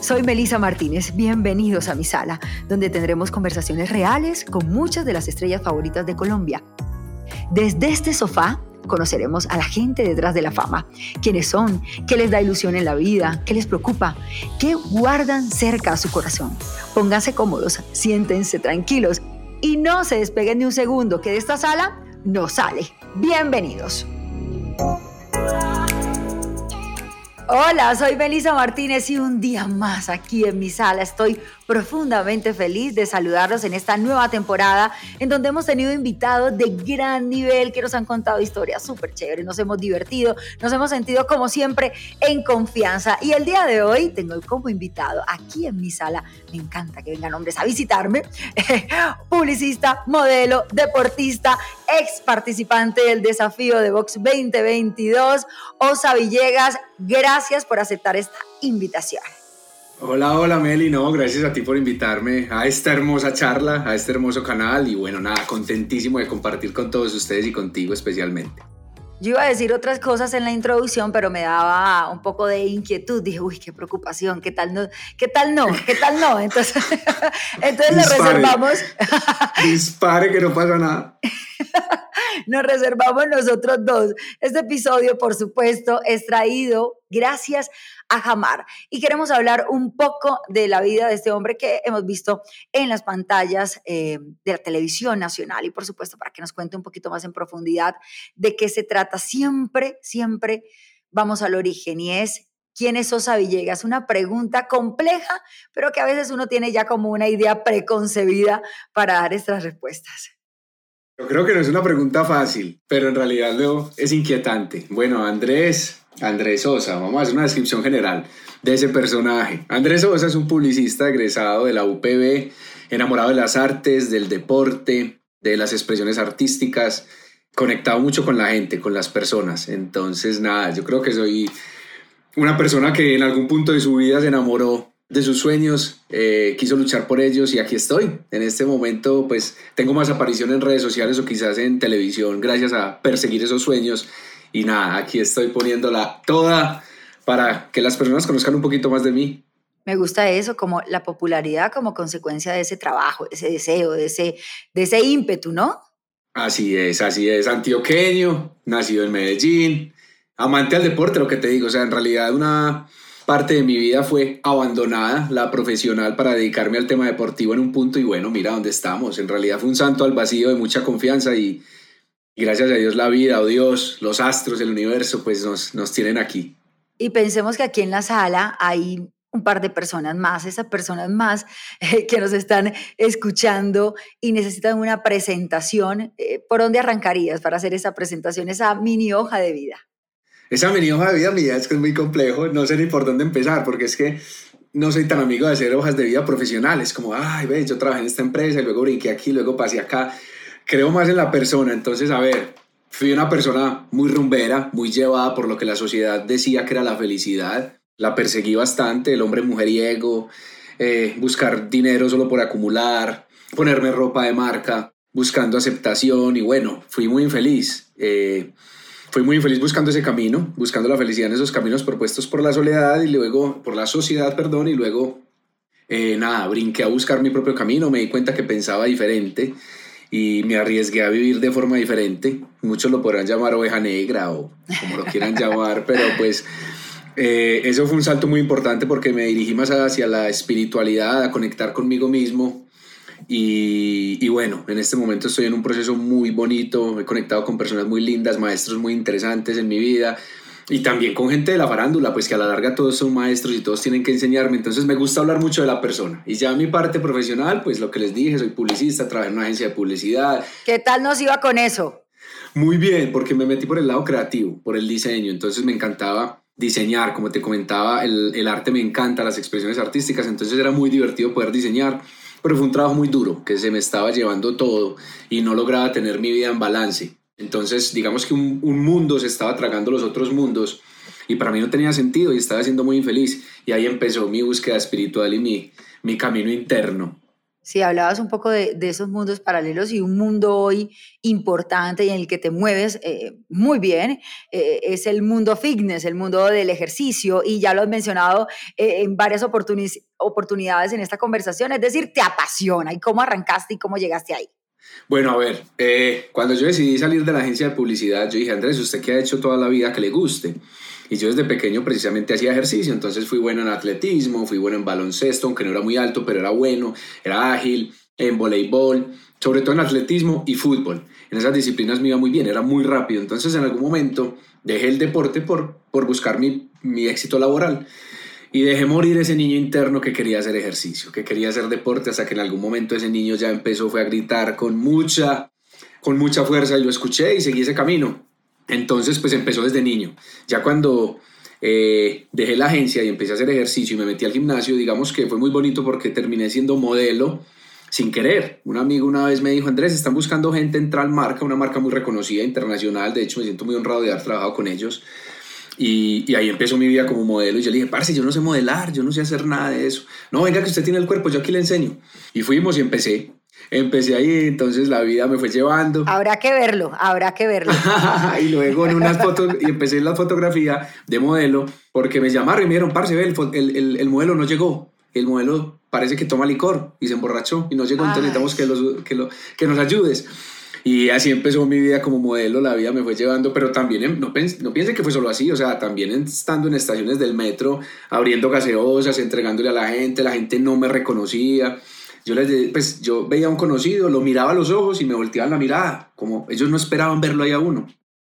Soy Melisa Martínez. Bienvenidos a mi sala, donde tendremos conversaciones reales con muchas de las estrellas favoritas de Colombia. Desde este sofá conoceremos a la gente detrás de la fama, quiénes son, qué les da ilusión en la vida, qué les preocupa, qué guardan cerca a su corazón. Pónganse cómodos, siéntense tranquilos y no se despeguen ni un segundo, que de esta sala no sale. Bienvenidos. Hola, soy Melisa Martínez y un día más aquí en mi sala. Estoy profundamente feliz de saludarlos en esta nueva temporada en donde hemos tenido invitados de gran nivel que nos han contado historias súper chéveres, nos hemos divertido, nos hemos sentido como siempre en confianza. Y el día de hoy tengo como invitado aquí en mi sala, me encanta que vengan hombres a visitarme, publicista, modelo, deportista, ex participante del desafío de Box 2022, Osa Villegas. Gracias por aceptar esta invitación. Hola, hola Meli, no, gracias a ti por invitarme a esta hermosa charla, a este hermoso canal y bueno, nada, contentísimo de compartir con todos ustedes y contigo especialmente. Yo iba a decir otras cosas en la introducción, pero me daba un poco de inquietud. Dije, uy, qué preocupación, ¿qué tal no? ¿Qué tal no? ¿Qué tal no? Entonces, entonces lo reservamos. Dispare que no pasa nada. Nos reservamos nosotros dos. Este episodio, por supuesto, es traído gracias a Jamar. Y queremos hablar un poco de la vida de este hombre que hemos visto en las pantallas eh, de la televisión nacional y por supuesto para que nos cuente un poquito más en profundidad de qué se trata. Siempre, siempre vamos al origen y es ¿Quién es Sosa Villegas? Una pregunta compleja, pero que a veces uno tiene ya como una idea preconcebida para dar estas respuestas. Yo creo que no es una pregunta fácil, pero en realidad luego es inquietante. Bueno, Andrés Andrés Sosa. Vamos a hacer una descripción general de ese personaje. Andrés Sosa es un publicista egresado de la UPB, enamorado de las artes, del deporte, de las expresiones artísticas, conectado mucho con la gente, con las personas. Entonces, nada, yo creo que soy una persona que en algún punto de su vida se enamoró de sus sueños, eh, quiso luchar por ellos y aquí estoy. En este momento, pues tengo más aparición en redes sociales o quizás en televisión gracias a perseguir esos sueños y nada, aquí estoy poniéndola toda para que las personas conozcan un poquito más de mí. Me gusta eso, como la popularidad como consecuencia de ese trabajo, de ese deseo, de ese, de ese ímpetu, ¿no? Así es, así es. Antioqueño, nacido en Medellín, amante al deporte, lo que te digo. O sea, en realidad una parte de mi vida fue abandonada, la profesional, para dedicarme al tema deportivo en un punto. Y bueno, mira dónde estamos. En realidad fue un santo al vacío de mucha confianza y, y gracias a Dios la vida o Dios, los astros, el universo, pues nos, nos tienen aquí. Y pensemos que aquí en la sala hay un par de personas más, esas personas más eh, que nos están escuchando y necesitan una presentación. Eh, ¿Por dónde arrancarías para hacer esa presentación, esa mini hoja de vida? Esa mini hoja de vida mía es que es muy complejo, no sé ni por dónde empezar, porque es que no soy tan amigo de hacer hojas de vida profesionales, como, ay, ve, yo trabajé en esta empresa y luego brinqué aquí, luego pasé acá creo más en la persona. Entonces, a ver, fui una persona muy rumbera, muy llevada por lo que la sociedad decía que era la felicidad. La perseguí bastante, el hombre mujeriego, eh, buscar dinero solo por acumular, ponerme ropa de marca, buscando aceptación y bueno, fui muy infeliz. Eh, fui muy infeliz buscando ese camino, buscando la felicidad en esos caminos propuestos por la soledad y luego, por la sociedad, perdón, y luego, eh, nada, brinqué a buscar mi propio camino, me di cuenta que pensaba diferente y me arriesgué a vivir de forma diferente. Muchos lo podrán llamar oveja negra o como lo quieran llamar, pero pues eh, eso fue un salto muy importante porque me dirigí más hacia la espiritualidad, a conectar conmigo mismo. Y, y, bueno, en este momento estoy en un proceso muy bonito, he conectado con personas muy lindas, maestros muy interesantes en mi vida, y también con gente de la farándula, pues que a la larga todos son maestros y todos tienen que enseñarme. Entonces me gusta hablar mucho de la persona. Y ya mi parte profesional, pues lo que les dije, soy publicista, trabajo en una agencia de publicidad. ¿Qué tal nos iba con eso? Muy bien, porque me metí por el lado creativo, por el diseño. Entonces me encantaba diseñar, como te comentaba, el, el arte me encanta, las expresiones artísticas. Entonces era muy divertido poder diseñar. Pero fue un trabajo muy duro, que se me estaba llevando todo y no lograba tener mi vida en balance. Entonces, digamos que un, mundo se estaba tragando los otros mundos y para mí no tenía sentido y estaba siendo muy infeliz. Y ahí empezó mi búsqueda espiritual y mi, mi camino interno. Sí, hablabas un poco de, esos mundos paralelos y un mundo hoy importante y en el que te mueves eh, muy bien eh, es el mundo fitness, el mundo del ejercicio y ya lo has mencionado eh, en varias oportunidades en esta conversación, es decir, te apasiona y cómo arrancaste y cómo llegaste ahí. Bueno, a ver, cuando yo decidí salir de la agencia de publicidad, yo dije, Andrés, ¿usted qué ha hecho toda la vida que le guste? Y yo desde pequeño precisamente hacía ejercicio, entonces fui bueno en atletismo, fui bueno en baloncesto, aunque no era muy alto, pero era bueno, era ágil, en voleibol, sobre todo en atletismo y fútbol. En esas disciplinas me iba muy bien, era muy rápido. Entonces en algún momento dejé el deporte por, por buscar mi, mi éxito laboral y dejé morir ese niño interno que quería hacer ejercicio, que quería hacer deporte, hasta que en algún momento ese niño ya empezó, fue a gritar con mucha, con mucha fuerza y lo escuché y seguí ese camino. Entonces, pues empezó desde niño. Ya cuando eh, dejé la agencia y empecé a hacer ejercicio y me metí al gimnasio, digamos que fue muy bonito porque terminé siendo modelo sin querer. Un amigo una vez me dijo, Andrés, están buscando gente en marca, una marca muy reconocida, internacional. De hecho, me siento muy honrado de haber trabajado con ellos. Y, y, ahí empezó mi vida como modelo. Y yo le dije, parce, yo no sé modelar, yo no sé hacer nada de eso. No, venga, que usted tiene el cuerpo, yo aquí le enseño. Y fuimos y empecé empecé ahí, entonces la vida me fue llevando. Habrá que verlo, habrá que verlo. y luego en unas fotos, y empecé en la fotografía de modelo, porque me llamaron y me dijeron, parce, el, el, el, modelo no llegó, el modelo parece que toma licor y se emborrachó y no llegó, entonces necesitamos que, los, que, lo, que nos ayudes. Y así empezó mi vida como modelo, la vida me fue llevando, pero también no, no piense que fue solo así, o sea, también estando en estaciones del metro, abriendo gaseosas, entregándole a la gente, la gente no me reconocía yo les pues yo veía a un conocido, lo miraba a los ojos y me volteaban la mirada, como ellos no esperaban verlo ahí a uno.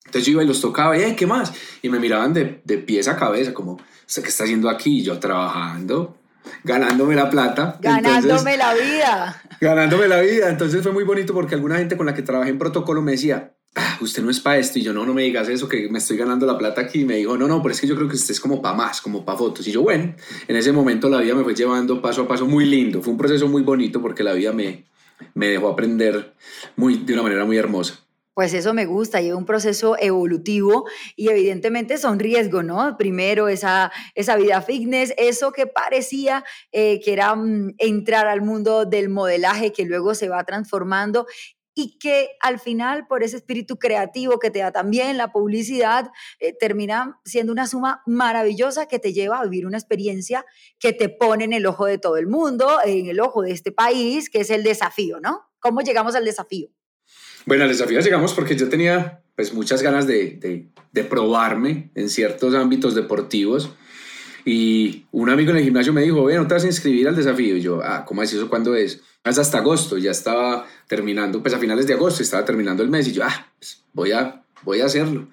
Entonces yo iba y los tocaba, y, ¿qué más? Y me miraban de, de pies a cabeza, como, ¿usted qué está haciendo aquí? Y yo trabajando, ganándome la plata. Ganándome la vida. Ganándome la vida. Entonces fue muy bonito porque alguna gente con la que trabajé en protocolo me decía, ah, usted no es para esto. Y yo, no, no me digas eso, que me estoy ganando la plata aquí. Y me dijo, no, no, pero es que yo creo que usted es como para más, como para fotos. Y yo, bueno, en ese momento la vida me fue llevando paso a paso muy lindo. Fue un proceso muy bonito porque la vida me, me dejó aprender muy, de una manera muy hermosa. Pues eso me gusta, lleva un proceso evolutivo y evidentemente son riesgos, ¿no? Primero esa, esa vida fitness, eso que parecía eh, que era mm, entrar al mundo del modelaje que luego se va transformando y que al final, por ese espíritu creativo que te da también la publicidad, eh, termina siendo una suma maravillosa que te lleva a vivir una experiencia que te pone en el ojo de todo el mundo, en el ojo de este país, que es el desafío, ¿no? ¿Cómo llegamos al desafío? Bueno, al desafío llegamos porque yo tenía pues muchas ganas de, de, probarme en ciertos ámbitos deportivos. Y un amigo en el gimnasio me dijo, bueno, te vas a inscribir al desafío. Y yo, ah, ¿cómo es eso? ¿Cuándo es? hasta agosto, ya estaba terminando, pues a finales de agosto estaba terminando el mes y yo, ah, pues voy a, voy a hacerlo.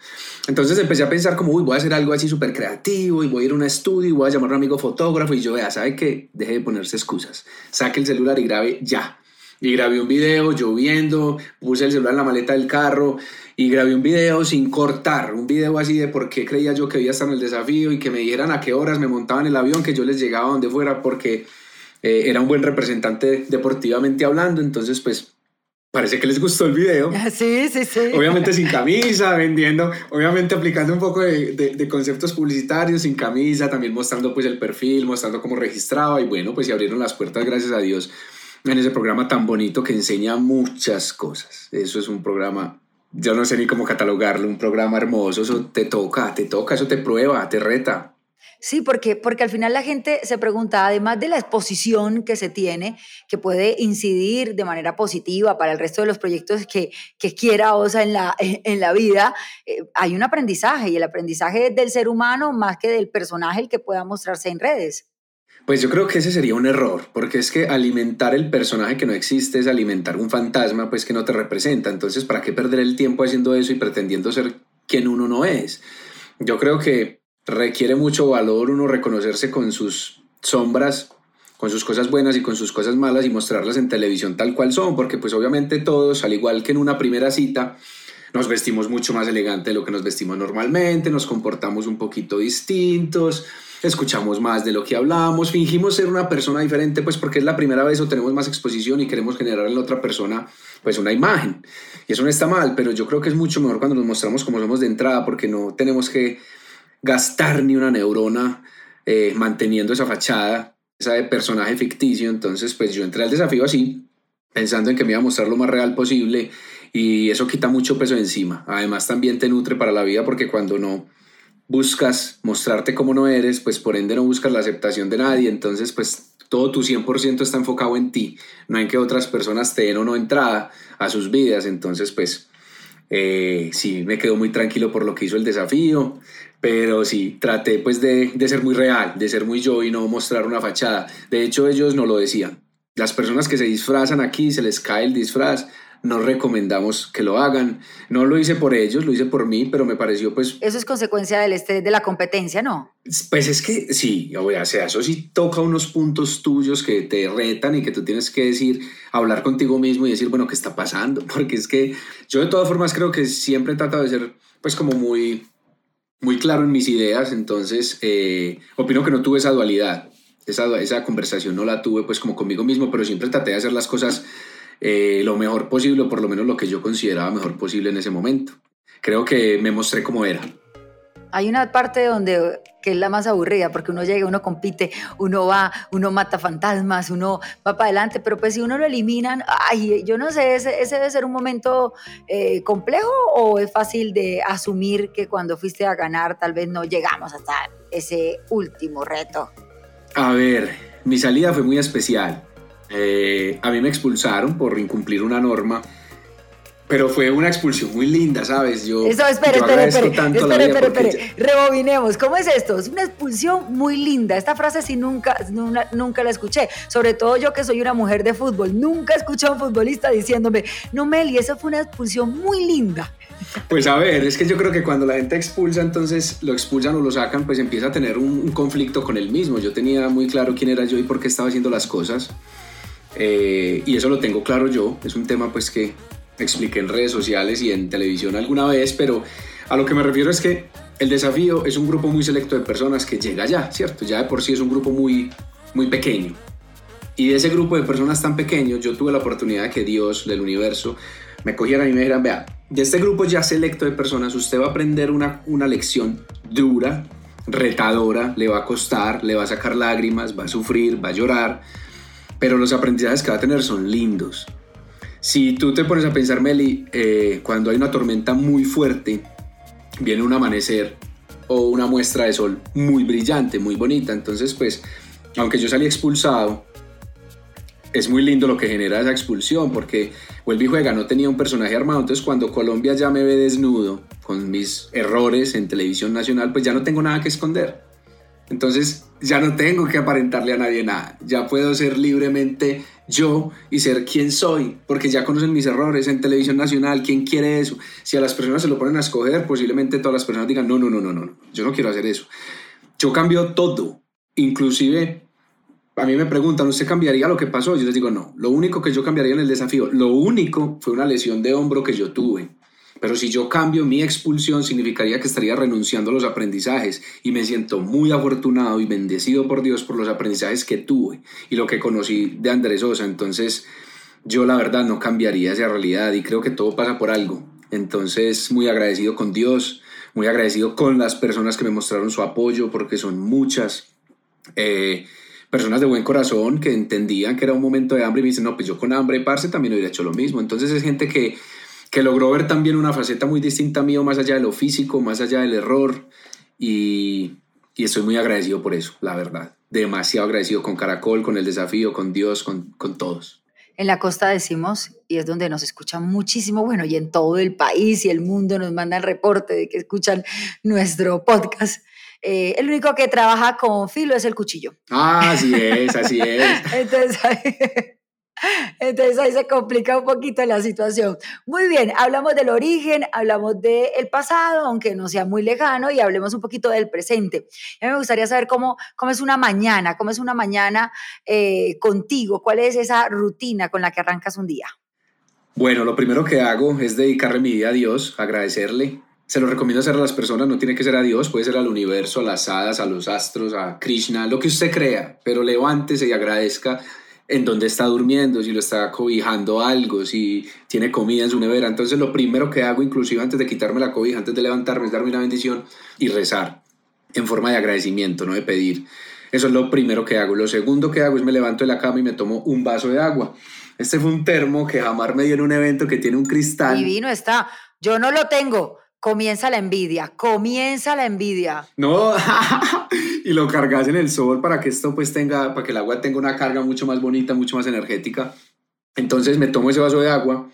Entonces empecé a pensar como, uy, voy a hacer algo así súper creativo y voy a ir a un estudio y voy a llamar a un amigo fotógrafo y yo, vea, ¿sabe qué? Deje de ponerse excusas, saque el celular y grabe ya. Y grabé un video lloviendo, puse el celular en la maleta del carro y grabé un video sin cortar, un video así de por qué creía yo que iba a estar en el desafío y que me dijeran a qué horas me montaban el avión, que yo les llegaba donde fuera porque eh, era un buen representante deportivamente hablando, entonces pues parece que les gustó el video. Sí, sí, sí. Obviamente sin camisa, vendiendo, obviamente aplicando un poco de, de, conceptos publicitarios, sin camisa, también mostrando pues el perfil, mostrando cómo registraba y bueno, pues se abrieron las puertas, gracias a Dios, en ese programa tan bonito que enseña muchas cosas. Eso es un programa, yo no sé ni cómo catalogarlo, un programa hermoso, eso te toca, te toca, eso te prueba, te reta. Sí, porque, porque al final la gente se pregunta, además de la exposición que se tiene, que puede incidir de manera positiva para el resto de los proyectos que, que quiera OSA en la, en la vida, eh, hay un aprendizaje y el aprendizaje del ser humano más que del personaje el que pueda mostrarse en redes. Pues yo creo que ese sería un error, porque es que alimentar el personaje que no existe es alimentar un fantasma pues que no te representa. Entonces, ¿para qué perder el tiempo haciendo eso y pretendiendo ser quien uno no es? Yo creo que requiere mucho valor uno reconocerse con sus sombras, con sus cosas buenas y con sus cosas malas y mostrarlas en televisión tal cual son, porque pues obviamente todos, al igual que en una primera cita, nos vestimos mucho más elegante de lo que nos vestimos normalmente, nos comportamos un poquito distintos, escuchamos más de lo que hablamos, fingimos ser una persona diferente, pues porque es la primera vez o tenemos más exposición y queremos generar en la otra persona pues una imagen. Y eso no está mal, pero yo creo que es mucho mejor cuando nos mostramos como somos de entrada, porque no tenemos que gastar ni una neurona eh, manteniendo esa fachada ese personaje ficticio, entonces pues yo entré al desafío así, pensando en que me iba a mostrar lo más real posible y eso quita mucho peso encima. Además también te nutre para la vida porque cuando no buscas mostrarte como no eres, pues por ende no buscas la aceptación de nadie, entonces pues todo tu 100% está enfocado en ti, no en que otras personas te den o no entrada a sus vidas, entonces pues eh, sí, me quedo muy tranquilo por lo que hizo el desafío, pero sí, traté pues de, de, ser muy real, de ser muy yo y no mostrar una fachada. De hecho, ellos no lo decían. Las personas que se disfrazan aquí, se les cae el disfraz, no recomendamos que lo hagan. No lo hice por ellos, lo hice por mí, pero me pareció pues... Eso es consecuencia del estrés de la competencia, ¿no? Pues es que sí, o sea, eso sí toca unos puntos tuyos que te retan y que tú tienes que decir, hablar contigo mismo y decir, bueno, ¿qué está pasando? Porque es que yo de todas formas creo que siempre he tratado de ser pues como muy, muy claro en mis ideas, entonces eh, opino que no tuve esa dualidad. Esa, esa conversación no la tuve pues como conmigo mismo, pero siempre traté de hacer las cosas eh, lo mejor posible, o por lo menos lo que yo consideraba mejor posible en ese momento. Creo que me mostré como era. Hay una parte donde que es la más aburrida, porque uno llega, uno compite, uno va, uno mata fantasmas, uno va para adelante, pero pues si uno lo eliminan, ay, yo no sé, ese, debe ser un momento eh, complejo o es fácil de asumir que cuando fuiste a ganar tal vez no llegamos hasta ese último reto. A ver, mi salida fue muy especial. Eh, a mí me expulsaron por incumplir una norma. Pero fue una expulsión muy linda, ¿sabes? Yo, Eso, espere, espere, espere, espere, espere, rebobinemos. ¿Cómo es esto? Es una expulsión muy linda. Esta frase sí nunca, nunca la escuché. Sobre todo yo que soy una mujer de fútbol. Nunca escuché a un futbolista diciéndome, no, Meli, esa fue una expulsión muy linda. Pues a ver, es que yo creo que cuando la gente expulsa, entonces lo expulsan o lo sacan, pues empieza a tener un, un conflicto con él mismo. Yo tenía muy claro quién era yo y por qué estaba haciendo las cosas. Eh, y eso lo tengo claro yo, es un tema pues que expliqué en redes sociales y en televisión alguna vez, pero a lo que me refiero es que el desafío es un grupo muy selecto de personas que llega ya, ¿cierto? Ya de por sí es un grupo muy, muy pequeño. Y de ese grupo de personas tan pequeño, yo tuve la oportunidad de que Dios del universo me cogiera y me dijera, vea, de este grupo ya selecto de personas, usted va a aprender una, una lección dura, retadora, le va a costar, le va a sacar lágrimas, va a sufrir, va a llorar, pero los aprendizajes que va a tener son lindos. Si tú te pones a pensar, Meli, eh, cuando hay una tormenta muy fuerte, viene un amanecer o una muestra de sol muy brillante, muy bonita. Entonces, pues, aunque yo salí expulsado, es muy lindo lo que genera esa expulsión, porque vuelve y juega, no tenía un personaje armado. Entonces, cuando Colombia ya me ve desnudo, con mis errores en televisión nacional, pues ya no tengo nada que esconder. Entonces ya no tengo que aparentarle a nadie nada, ya puedo ser libremente yo y ser quien soy, porque ya conocen mis errores en televisión nacional, ¿quién quiere eso? Si a las personas se lo ponen a escoger, posiblemente todas las personas digan, no, no, no, no, no, yo no quiero hacer eso. Yo cambio todo, inclusive a mí me preguntan, ¿usted cambiaría lo que pasó? Yo les digo, no, lo único que yo cambiaría en el desafío, lo único fue una lesión de hombro que yo tuve. Pero si yo cambio mi expulsión, significaría que estaría renunciando a los aprendizajes y me siento muy afortunado y bendecido por Dios por los aprendizajes que tuve y lo que conocí de Andrés Sosa. Entonces, yo la verdad no cambiaría esa realidad y creo que todo pasa por algo. Entonces, muy agradecido con Dios, muy agradecido con las personas que me mostraron su apoyo, porque son muchas. Eh, personas de buen corazón que entendían que era un momento de hambre y me dicen, no, pues yo con hambre, parce, también hubiera hecho lo mismo. Entonces es gente que que logró ver también una faceta muy distinta mío, más allá de lo físico, más allá del error. Y, y estoy muy agradecido por eso, la verdad. Demasiado agradecido con Caracol, con el desafío, con Dios, con, con todos. En la costa decimos, y es donde nos escuchan muchísimo, bueno, y en todo el país y el mundo nos mandan reporte de que escuchan nuestro podcast. Eh, el único que trabaja con filo es el cuchillo. Ah, así es, así es. Entonces, entonces ahí se complica un poquito la situación. Muy bien, hablamos del origen, hablamos del pasado, aunque no sea muy lejano, y hablemos un poquito del presente. A mí me gustaría saber cómo, cómo es una mañana, cómo es una mañana eh, contigo, cuál es esa rutina con la que arrancas un día. Bueno, lo primero que hago es dedicarle mi día a Dios, agradecerle. Se lo recomiendo hacer a las personas, no tiene que ser a Dios, puede ser al universo, a las hadas, a los astros, a Krishna, lo que usted crea, pero levántese y agradezca en dónde está durmiendo, si lo está cobijando algo, si tiene comida en su nevera. Entonces lo primero que hago, inclusive antes de quitarme la cobija, antes de levantarme, es darme una bendición y rezar en forma de agradecimiento, no de pedir. Eso es lo primero que hago. Lo segundo que hago es me levanto de la cama y me tomo un vaso de agua. Este fue un termo que jamás me dio en un evento que tiene un cristal. Divino está. Yo no lo tengo. Comienza la envidia, comienza la envidia. No, y lo cargas en el sol para que esto pues tenga, para que el agua tenga una carga mucho más bonita, mucho más energética. Entonces me tomo ese vaso de agua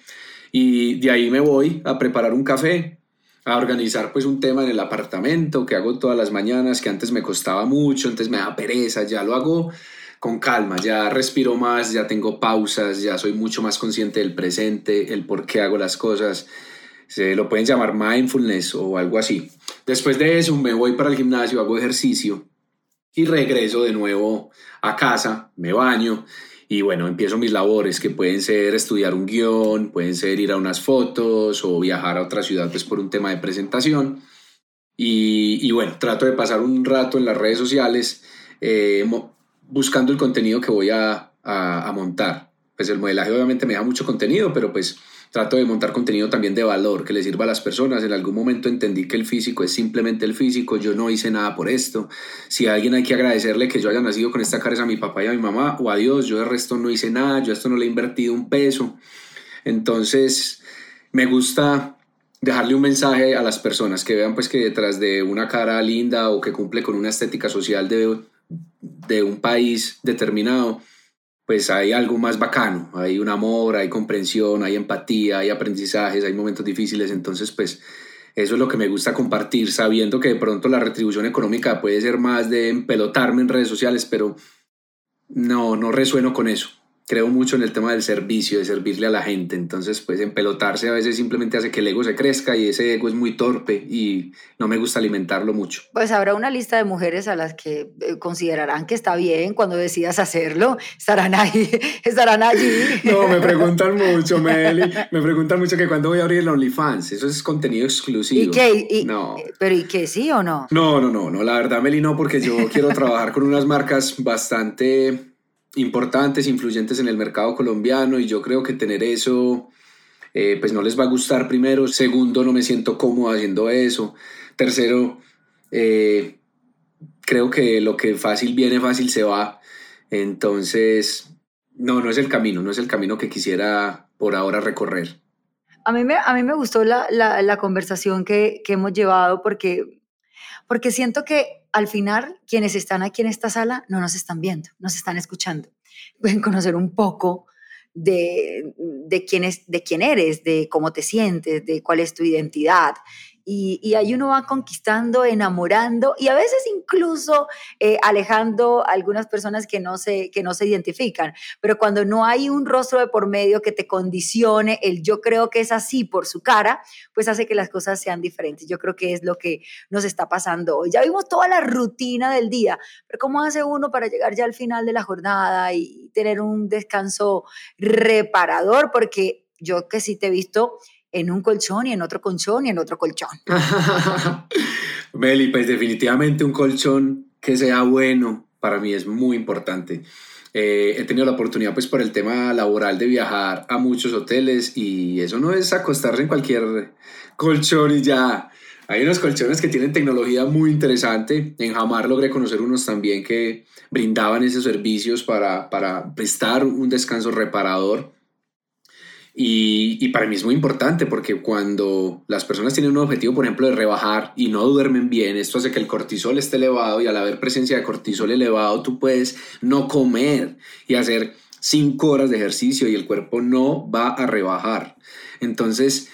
y de ahí me voy a preparar un café, a organizar pues un tema en el apartamento que hago todas las mañanas, que antes me costaba mucho, antes me da pereza, ya lo hago con calma, ya respiro más, ya tengo pausas, ya soy mucho más consciente del presente, el por qué hago las cosas. Se lo pueden llamar mindfulness o algo así. Después de eso me voy para el gimnasio, hago ejercicio y regreso de nuevo a casa, me baño y bueno, empiezo mis labores que pueden ser estudiar un guion, pueden ser ir a unas fotos o viajar a otra ciudad pues por un tema de presentación. Y, bueno, trato de pasar un rato en las redes sociales eh, buscando el contenido que voy a, a, a montar. Pues el modelaje obviamente me da mucho contenido, pero pues trato de montar contenido también de valor que le sirva a las personas. En algún momento entendí que el físico es simplemente el físico, yo no hice nada por esto. Si a alguien hay que agradecerle que yo haya nacido con esta cara es a mi papá y a mi mamá o a Dios, yo de resto no hice nada, yo a esto no le he invertido un peso. Entonces, me gusta dejarle un mensaje a las personas que vean pues que detrás de una cara linda o que cumple con una estética social de, de un país determinado, pues hay algo más bacano, hay un amor, hay comprensión, hay empatía, hay aprendizajes, hay momentos difíciles, entonces pues eso es lo que me gusta compartir, sabiendo que de pronto la retribución económica puede ser más de empelotarme en redes sociales, pero no, no resueno con eso creo mucho en el tema del servicio, de servirle a la gente. Entonces, pues empelotarse a veces simplemente hace que el ego se crezca y ese ego es muy torpe y no me gusta alimentarlo mucho. Pues habrá una lista de mujeres a las que eh, considerarán que está bien cuando decidas hacerlo. Estarán ahí, estarán allí. No, me preguntan mucho, Meli. Me preguntan mucho que cuando voy a abrir el OnlyFans. Eso es contenido exclusivo. ¿Y qué? no. ¿Pero y qué? ¿Sí o no? No, no, no, no. La verdad, Meli, no, porque yo quiero trabajar con unas marcas bastante importantes, influyentes en el mercado colombiano y yo creo que tener eso, eh, pues no les va a gustar primero. Segundo, no me siento cómodo haciendo eso. Tercero, eh, creo que lo que fácil viene, fácil se va. Entonces, no, no es el camino, no es el camino que quisiera por ahora recorrer. A mí me, a mí me gustó la, la, la conversación que, que hemos llevado porque, porque siento que al final quienes están aquí en esta sala no nos están viendo, nos están escuchando. Pueden conocer un poco de, de, quién, es, de quién eres, de cómo te sientes, de cuál es tu identidad y, ahí uno va conquistando, enamorando y a veces incluso eh, alejando a algunas personas que no, se, que no se identifican. Pero cuando no hay un rostro de por medio que te condicione el yo creo que es así por su cara, pues hace que las cosas sean diferentes. Yo creo que es lo que nos está pasando hoy. Ya vimos toda la rutina del día, pero ¿cómo hace uno para llegar ya al final de la jornada y tener un descanso reparador? Porque yo que sí te he visto en un colchón y en otro colchón y en otro colchón. Meli, pues definitivamente un colchón que sea bueno para mí es muy importante. Eh, he tenido la oportunidad pues por el tema laboral de viajar a muchos hoteles y eso no es acostarse en cualquier colchón y ya. Hay unos colchones que tienen tecnología muy interesante. En Jamar logré conocer unos también que brindaban esos servicios para, para prestar un descanso reparador y, para mí es muy importante porque cuando las personas tienen un objetivo, por ejemplo, de rebajar y no duermen bien, esto hace que el cortisol esté elevado y al haber presencia de cortisol elevado, tú puedes no comer y hacer cinco horas de ejercicio y el cuerpo no va a rebajar. Entonces,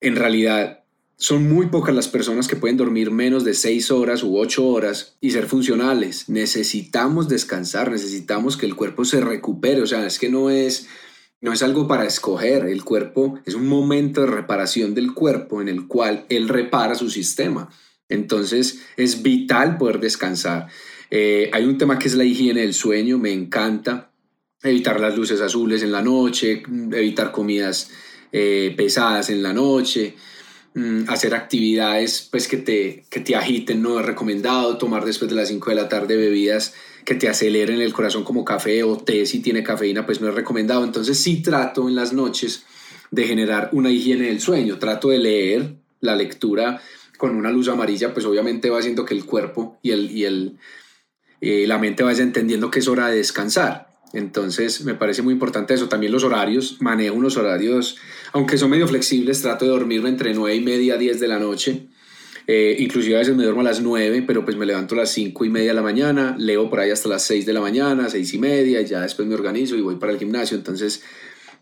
en realidad, son muy pocas las personas que pueden dormir menos de seis horas u ocho horas y ser funcionales. Necesitamos descansar, necesitamos que el cuerpo se recupere. O sea, es que no es no es algo para escoger, el cuerpo es un momento de reparación del cuerpo en el cual él repara su sistema. Entonces es vital poder descansar. Eh, hay un tema que es la higiene del sueño, me encanta. Evitar las luces azules en la noche, evitar comidas eh, pesadas en la noche, hacer actividades pues, que, te, que te agiten, no es recomendado tomar después de las 5 de la tarde bebidas que te aceleren el corazón como café o té si tiene cafeína, pues no es recomendado. Entonces sí trato en las noches de generar una higiene del sueño, trato de leer la lectura con una luz amarilla, pues obviamente va haciendo que el cuerpo y el, y el, eh, la mente vaya entendiendo que es hora de descansar. Entonces me parece muy importante eso. También los horarios, manejo unos horarios, aunque son medio flexibles, trato de dormirme entre 9 y media, 10 de la noche. Eh, inclusive a veces me duermo a las 9, pero pues me levanto a las 5 y media de la mañana, leo por ahí hasta las 6 de la mañana, 6 y media, y ya después me organizo y voy para el gimnasio. Entonces,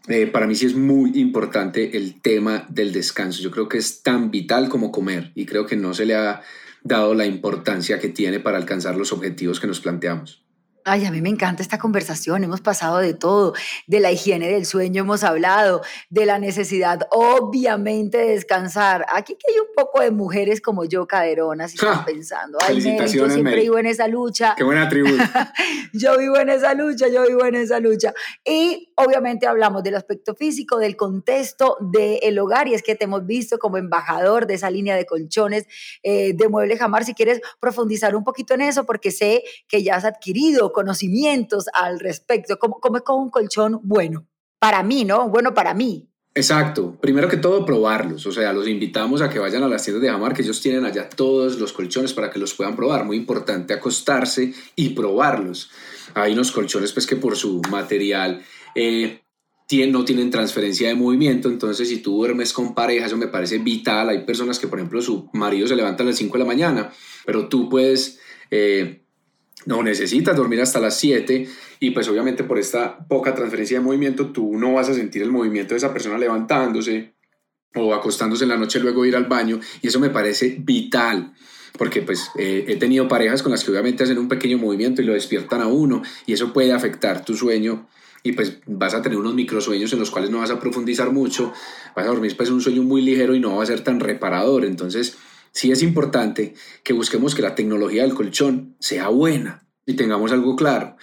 eh, para mí sí es muy importante el tema del descanso. Yo creo que es tan vital como comer y creo que no se le ha dado la importancia que tiene para alcanzar los objetivos que nos planteamos. Ay, a mí me encanta esta conversación. Hemos pasado de todo, de la higiene del sueño hemos hablado, de la necesidad, obviamente, de descansar. Aquí que hay un poco de mujeres como yo, caderonas, y están pensando, ay, yo siempre vivo en esa lucha. Qué buena tribu. yo vivo en esa lucha, yo vivo en esa lucha. Y obviamente hablamos del aspecto físico, del contexto del hogar, y es que te hemos visto como embajador de esa línea de colchones eh, de Mueble Jamar. Si quieres profundizar un poquito en eso, porque sé que ya has adquirido conocimientos al respecto. ¿Cómo, es con un colchón bueno? Para mí, ¿no? Bueno para mí. Exacto. Primero que todo, probarlos. O sea, los invitamos a que vayan a las tiendas de Jamar, que ellos tienen allá todos los colchones para que los puedan probar. Muy importante acostarse y probarlos. Hay unos colchones, pues, que por su material eh, no tienen transferencia de movimiento. Entonces, si tú duermes con pareja, eso me parece vital. Hay personas que, por ejemplo, su marido se levanta a las 5 de la mañana, pero tú puedes. Eh, no necesitas dormir hasta las 7 y pues obviamente por esta poca transferencia de movimiento tú no vas a sentir el movimiento de esa persona levantándose o acostándose en la noche luego ir al baño y eso me parece vital porque pues eh, he tenido parejas con las que obviamente hacen un pequeño movimiento y lo despiertan a uno y eso puede afectar tu sueño y pues vas a tener unos microsueños en los cuales no vas a profundizar mucho, vas a dormir pues un sueño muy ligero y no va a ser tan reparador, entonces sí es importante que busquemos que la tecnología del colchón sea buena y tengamos algo claro.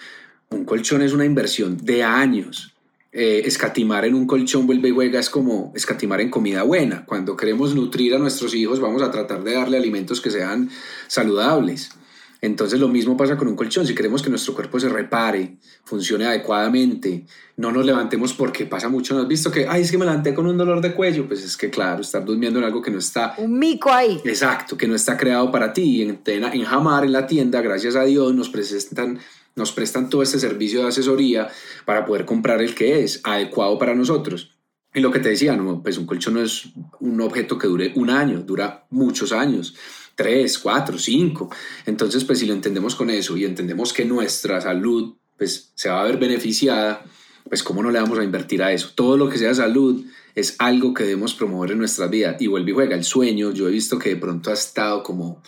Un colchón es una inversión de años. Eh, escatimar en un colchón vuelve y juega es como escatimar en comida buena. Cuando queremos nutrir a nuestros hijos vamos a tratar de darle alimentos que sean saludables. Entonces lo mismo pasa con un colchón. Si queremos que nuestro cuerpo se repare, funcione adecuadamente, no nos levantemos porque pasa mucho. ¿No has visto que, ay, es que me levanté con un dolor de cuello? Pues es que, claro, estar durmiendo en algo que no está... Un mico ahí. Exacto, que no está creado para ti. En, en Jamar, en la tienda, gracias a Dios, nos presentan, nos prestan todo este servicio de asesoría para poder comprar el que es adecuado para nosotros. Y lo que te decía, no, pues un colchón no es un objeto que dure un año, dura muchos años tres, cuatro, cinco. Entonces, pues si lo entendemos con eso y entendemos que nuestra salud pues se va a ver beneficiada, pues cómo no le vamos a invertir a eso. Todo lo que sea salud es algo que debemos promover en nuestra vida. Y vuelve y juega el sueño. Yo he visto que de pronto ha estado como,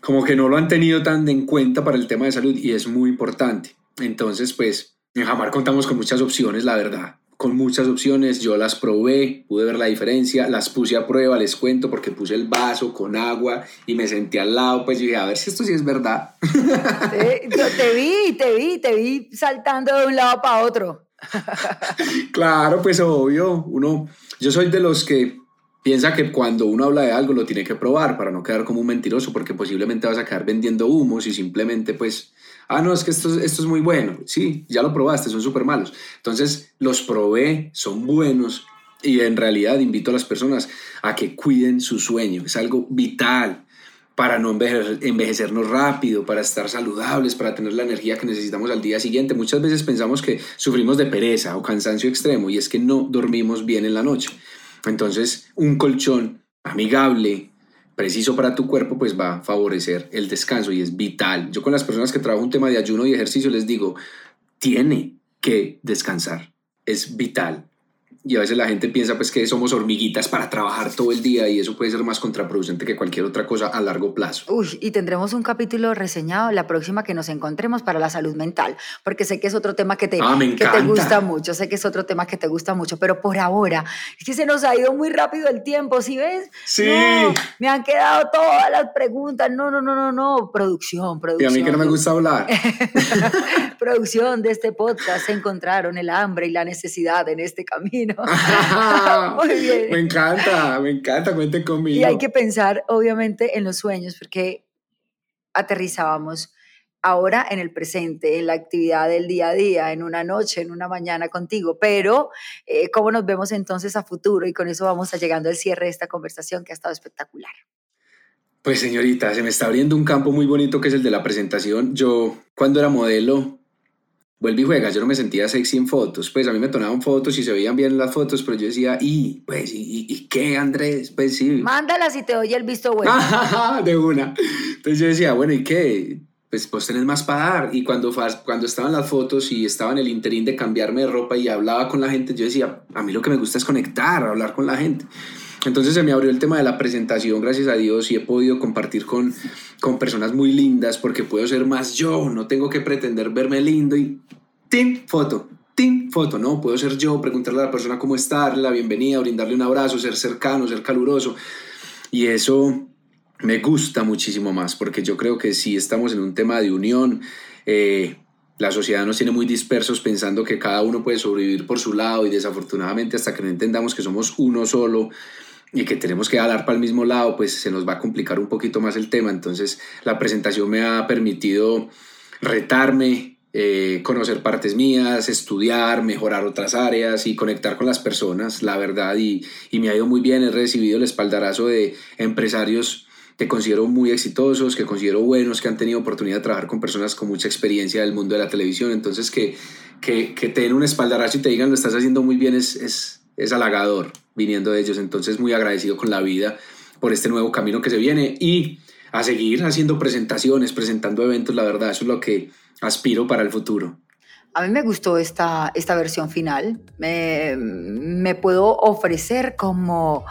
como que no lo han tenido tan en cuenta para el tema de salud y es muy importante. Entonces, pues en Jamar contamos con muchas opciones, la verdad con muchas opciones, yo las probé, pude ver la diferencia, las puse a prueba, les cuento, porque puse el vaso con agua y me senté al lado, pues dije, a ver si esto sí es verdad. te vi, te vi, te vi saltando de un lado para otro. claro, pues obvio, uno, yo soy de los que piensa que cuando uno habla de algo lo tiene que probar para no quedar como un mentiroso, porque posiblemente vas a quedar vendiendo humos y simplemente pues ah, no, es que esto, esto es muy bueno. Sí, ya lo probaste, son súper malos. Entonces, los probé, son buenos y en realidad invito a las personas a que cuiden su sueño. Es algo vital para no envejecernos rápido, para estar saludables, para tener la energía que necesitamos al día siguiente. Muchas veces pensamos que sufrimos de pereza o cansancio extremo y es que no dormimos bien en la noche. Entonces, un colchón amigable, preciso para tu cuerpo, pues va a favorecer el descanso y es vital. Yo con las personas que trabajo un tema de ayuno y ejercicio les digo, tiene que descansar, es vital y a veces la gente piensa pues que somos hormiguitas para trabajar todo el día y eso puede ser más contraproducente que cualquier otra cosa a largo plazo. Uy, y tendremos un capítulo reseñado la próxima que nos encontremos para la salud mental, porque sé que es otro tema que te, ah, que te gusta mucho, sé que es otro tema que te gusta mucho, pero por ahora es que se nos ha ido muy rápido el tiempo, ¿sí ves? Sí. me han quedado todas las preguntas, no, no, no, no, no, producción, producción. Y a mí que no me gusta hablar. producción de este podcast se encontraron el hambre y la necesidad en este camino. Muy bien. Me encanta, me encanta, cuenten conmigo. Y hay que pensar, obviamente, en los sueños, porque aterrizábamos ahora en el presente, en la actividad del día a día, en una noche, en una mañana contigo, pero eh, ¿cómo nos vemos entonces a futuro? Y con eso vamos a llegando al cierre de esta conversación que ha estado espectacular. Pues señorita, se me está abriendo un campo muy bonito que es el de la presentación. Yo, cuando era modelo, vuelve y juega, yo no me sentía sexy en fotos, pues a mí me tomaban fotos y se veían bien las fotos, pero yo decía, y, pues, ¿y, y qué, Andrés? Pues sí. Mándalas y te doy el visto bueno. de una. Entonces yo decía, bueno, ¿y qué? Pues vos tenés más para dar. Y cuando, cuando estaban las fotos y estaba en el interín de cambiarme de ropa y hablaba con la gente, yo decía, a mí lo que me gusta es conectar, hablar con la gente. Entonces se me abrió el tema de la presentación, gracias a Dios, y he podido compartir con, con personas muy lindas porque puedo ser más yo, no tengo que pretender verme lindo y ¡tim! Foto, ¡tim! Foto, ¿no? Puedo ser yo, preguntarle a la persona cómo está, darle la bienvenida, brindarle un abrazo, ser cercano, ser caluroso. Y eso me gusta muchísimo más porque yo creo que si estamos en un tema de unión, eh, la sociedad nos tiene muy dispersos pensando que cada uno puede sobrevivir por su lado y desafortunadamente hasta que no entendamos que somos uno solo, y que tenemos que hablar para el mismo lado, pues se nos va a complicar un poquito más el tema. Entonces la presentación me ha permitido retarme, eh, conocer partes mías, estudiar, mejorar otras áreas y conectar con las personas, la verdad, y, y me ha ido muy bien. He recibido el espaldarazo de empresarios que considero muy exitosos, que considero buenos, que han tenido oportunidad de trabajar con personas con mucha experiencia del mundo de la televisión. Entonces, que, que, que te den un espaldarazo y te digan lo estás haciendo muy bien es, es, es halagador viniendo de ellos. Entonces muy agradecido con la vida por este nuevo camino que se viene y a seguir haciendo presentaciones, presentando eventos, la verdad, eso es lo que aspiro para el futuro. A mí me gustó esta, esta versión final. Me, me puedo ofrecer como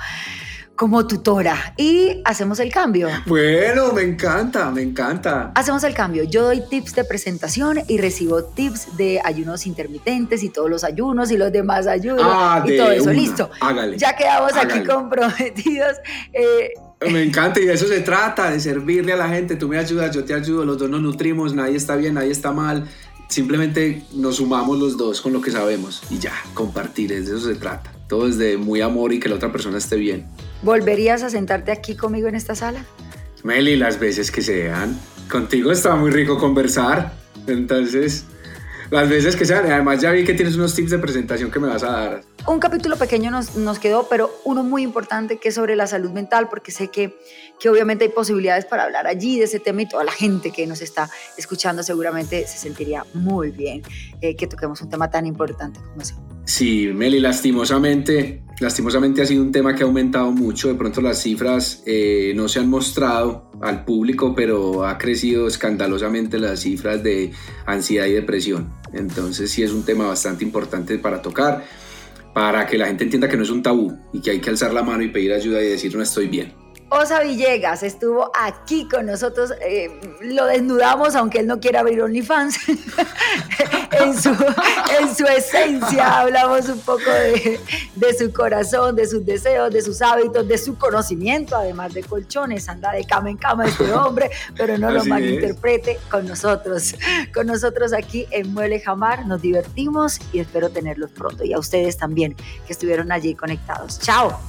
como tutora y hacemos el cambio. Bueno, me encanta, me encanta. Hacemos el cambio. Yo doy tips de presentación y recibo tips de ayunos intermitentes y todos los ayunos y los demás ayunos ah, y todo eso. Listo. Hágale. Ya quedamos aquí comprometidos. Eh, me encanta y de eso se trata, de servirle a la gente. Tú me ayudas, yo te ayudo, los dos nos nutrimos, nadie está bien, nadie está mal. Simplemente nos sumamos los dos con lo que sabemos y ya, compartir, de eso se trata. Todo es de muy amor y que la otra persona esté bien. ¿Volverías a sentarte aquí conmigo en esta sala? Meli, las veces que sean. Contigo estaba muy rico conversar. Entonces, las veces que sean. Además, ya vi que tienes unos tips de presentación que me vas a dar. Un capítulo pequeño nos, nos quedó, pero uno muy importante que es sobre la salud mental, porque sé que, que obviamente hay posibilidades para hablar allí de ese tema y toda la gente que nos está escuchando seguramente se sentiría muy bien eh, que toquemos un tema tan importante como ese. Sí, Meli, lastimosamente, lastimosamente ha sido un tema que ha aumentado mucho. De pronto las cifras eh, no se han mostrado al público, pero ha crecido escandalosamente las cifras de ansiedad y depresión. Entonces sí es un tema bastante importante para tocar, para que la gente entienda que no es un tabú y que hay que alzar la mano y pedir ayuda y decir no estoy bien. Osa Villegas estuvo aquí con nosotros, eh, lo desnudamos aunque él no quiera abrir OnlyFans. en, su, en su esencia hablamos un poco de, de, su corazón, de sus deseos, de sus hábitos, de su conocimiento, además de colchones, anda de cama en cama este hombre, pero no lo malinterprete con nosotros. Con nosotros aquí en Mueble Jamar nos divertimos y espero tenerlos pronto y a ustedes también que estuvieron allí conectados. Chao.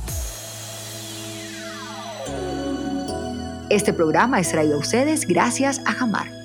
Este programa es traído a ustedes gracias a Jamar